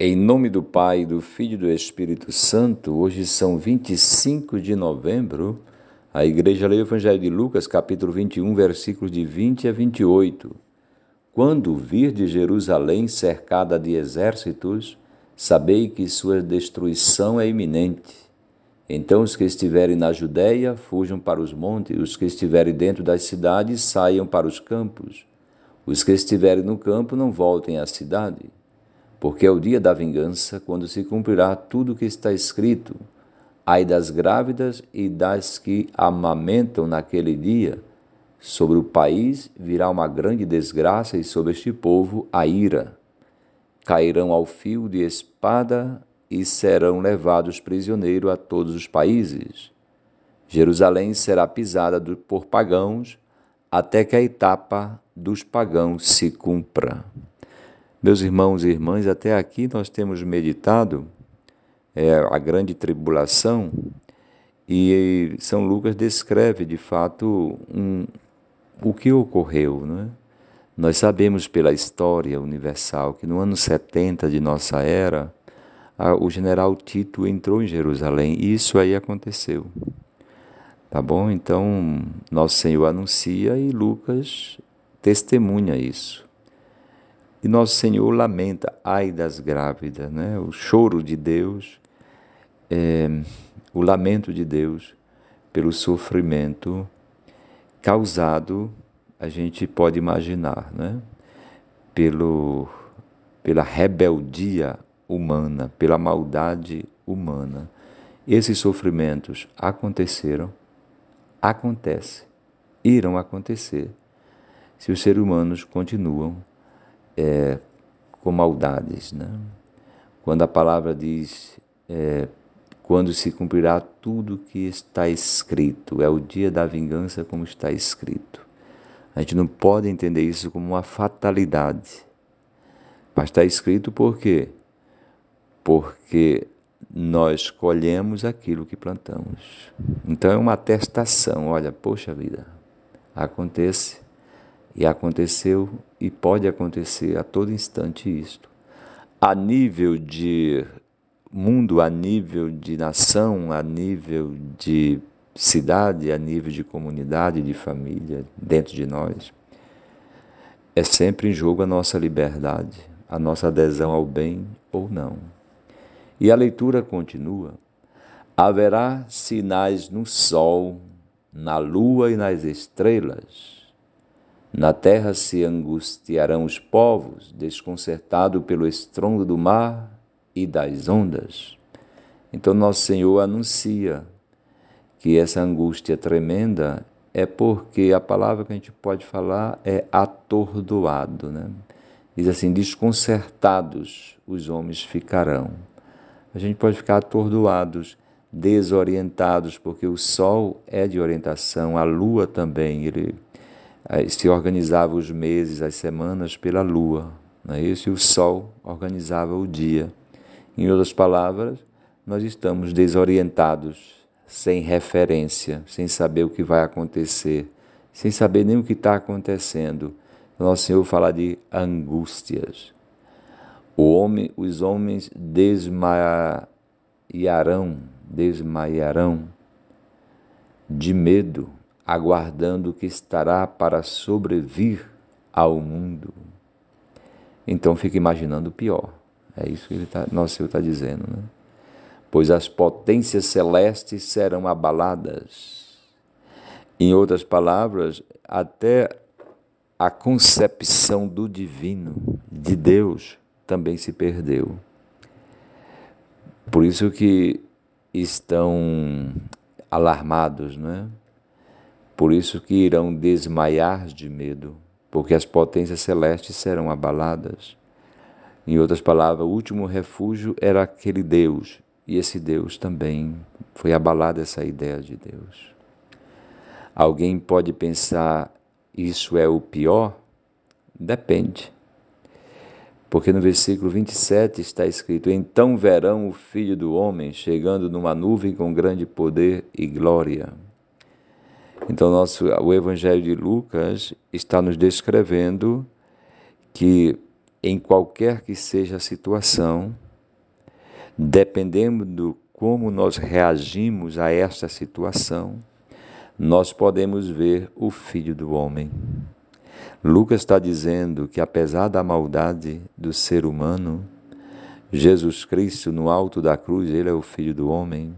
Em nome do Pai, do Filho e do Espírito Santo, hoje são 25 de novembro. A igreja lê o Evangelho de Lucas, capítulo 21, versículos de 20 a 28. Quando vir de Jerusalém cercada de exércitos, sabei que sua destruição é iminente. Então os que estiverem na Judéia fujam para os montes, os que estiverem dentro das cidades saiam para os campos. Os que estiverem no campo não voltem à cidade porque é o dia da vingança, quando se cumprirá tudo o que está escrito. Ai das grávidas e das que amamentam naquele dia. Sobre o país virá uma grande desgraça e sobre este povo a ira. Cairão ao fio de espada e serão levados prisioneiros a todos os países. Jerusalém será pisada por pagãos até que a etapa dos pagãos se cumpra. Meus irmãos e irmãs, até aqui nós temos meditado é, a grande tribulação e São Lucas descreve de fato um, o que ocorreu. Não é? Nós sabemos pela história universal que no ano 70 de nossa era, a, o general Tito entrou em Jerusalém e isso aí aconteceu. Tá bom? Então, nosso Senhor anuncia e Lucas testemunha isso. E nosso Senhor lamenta, ai das grávidas, né? o choro de Deus, é, o lamento de Deus pelo sofrimento causado, a gente pode imaginar, né? pelo, pela rebeldia humana, pela maldade humana. Esses sofrimentos aconteceram, acontecem, irão acontecer se os seres humanos continuam é, com maldades. Né? Quando a palavra diz, é, quando se cumprirá tudo que está escrito, é o dia da vingança como está escrito. A gente não pode entender isso como uma fatalidade. Mas está escrito por quê? Porque nós colhemos aquilo que plantamos. Então é uma atestação, olha, poxa vida, acontece e aconteceu e pode acontecer a todo instante isto. A nível de mundo, a nível de nação, a nível de cidade, a nível de comunidade, de família, dentro de nós, é sempre em jogo a nossa liberdade, a nossa adesão ao bem ou não. E a leitura continua. Haverá sinais no sol, na lua e nas estrelas na terra se angustiarão os povos, desconcertados pelo estrondo do mar e das ondas. Então, Nosso Senhor anuncia que essa angústia tremenda é porque a palavra que a gente pode falar é atordoado, né? Diz assim: desconcertados os homens ficarão. A gente pode ficar atordoados, desorientados, porque o sol é de orientação, a lua também, ele se organizava os meses, as semanas pela lua, não é isso? E o sol organizava o dia. Em outras palavras, nós estamos desorientados, sem referência, sem saber o que vai acontecer, sem saber nem o que está acontecendo. Nosso Senhor fala de angústias. O homem, os homens desmaiarão, desmaiarão de medo aguardando o que estará para sobrevir ao mundo. Então fica imaginando o pior. É isso que ele tá, nosso Senhor está dizendo. Né? Pois as potências celestes serão abaladas. Em outras palavras, até a concepção do divino, de Deus, também se perdeu. Por isso que estão alarmados, não é? Por isso que irão desmaiar de medo, porque as potências celestes serão abaladas. Em outras palavras, o último refúgio era aquele Deus, e esse Deus também foi abalada essa ideia de Deus. Alguém pode pensar isso é o pior? Depende. Porque no versículo 27 está escrito: Então verão o Filho do Homem chegando numa nuvem com grande poder e glória. Então, nosso, o Evangelho de Lucas está nos descrevendo que, em qualquer que seja a situação, dependendo do como nós reagimos a esta situação, nós podemos ver o Filho do Homem. Lucas está dizendo que, apesar da maldade do ser humano, Jesus Cristo no alto da cruz, ele é o Filho do Homem.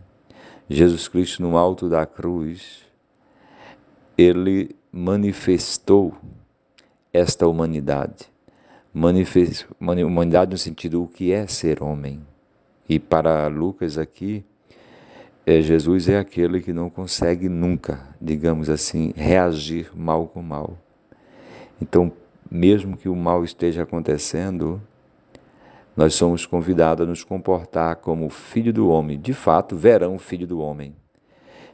Jesus Cristo no alto da cruz, ele manifestou esta humanidade. Manifestou, humanidade no sentido o que é ser homem. E para Lucas aqui, é, Jesus é aquele que não consegue nunca, digamos assim, reagir mal com mal. Então, mesmo que o mal esteja acontecendo, nós somos convidados a nos comportar como filho do homem. De fato, verão filho do homem.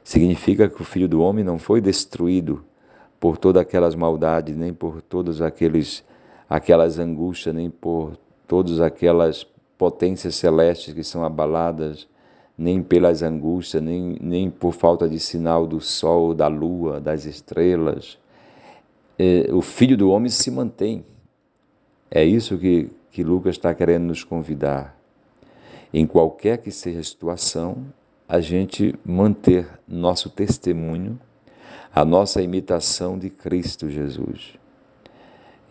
Significa que o filho do homem não foi destruído por todas aquelas maldades, nem por todas aqueles aquelas angústias, nem por todas aquelas potências celestes que são abaladas, nem pelas angústias, nem, nem por falta de sinal do sol, da lua, das estrelas. É, o Filho do Homem se mantém. É isso que, que Lucas está querendo nos convidar. Em qualquer que seja a situação, a gente manter nosso testemunho, a nossa imitação de Cristo Jesus.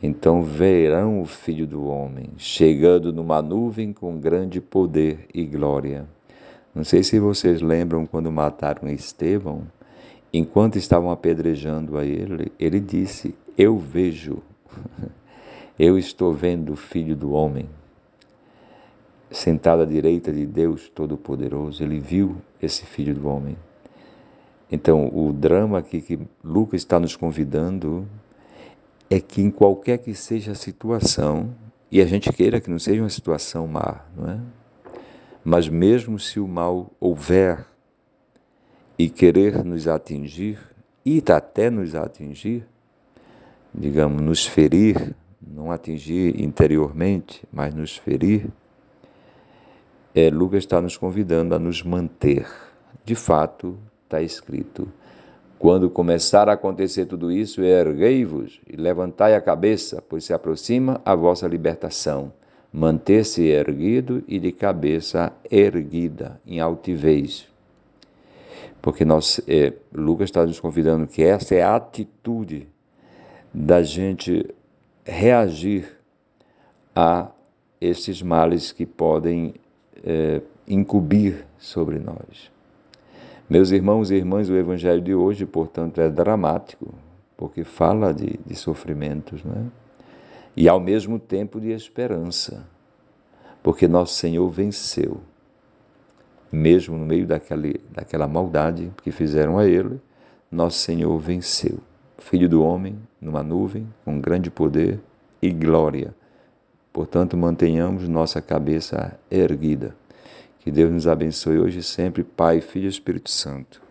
Então verão o Filho do Homem chegando numa nuvem com grande poder e glória. Não sei se vocês lembram quando mataram Estevão, enquanto estavam apedrejando a ele, ele disse: Eu vejo, eu estou vendo o Filho do Homem sentado à direita de Deus Todo-Poderoso. Ele viu esse Filho do Homem. Então, o drama aqui que Lucas está nos convidando é que em qualquer que seja a situação, e a gente queira que não seja uma situação má, não é? Mas mesmo se o mal houver e querer nos atingir, e até nos atingir, digamos, nos ferir, não atingir interiormente, mas nos ferir, é, Lucas está nos convidando a nos manter. De fato, está escrito: quando começar a acontecer tudo isso, erguei-vos e levantai a cabeça, pois se aproxima a vossa libertação. Manter-se erguido e de cabeça erguida, em altivez. Porque nós, é, Lucas está nos convidando que essa é a atitude da gente reagir a esses males que podem é, sobre nós. Meus irmãos e irmãs, o Evangelho de hoje, portanto, é dramático, porque fala de, de sofrimentos, né? e ao mesmo tempo de esperança, porque nosso Senhor venceu, mesmo no meio daquele, daquela maldade que fizeram a Ele, nosso Senhor venceu. Filho do homem, numa nuvem, com grande poder e glória. Portanto, mantenhamos nossa cabeça erguida. Que Deus nos abençoe hoje e sempre, Pai, Filho e Espírito Santo.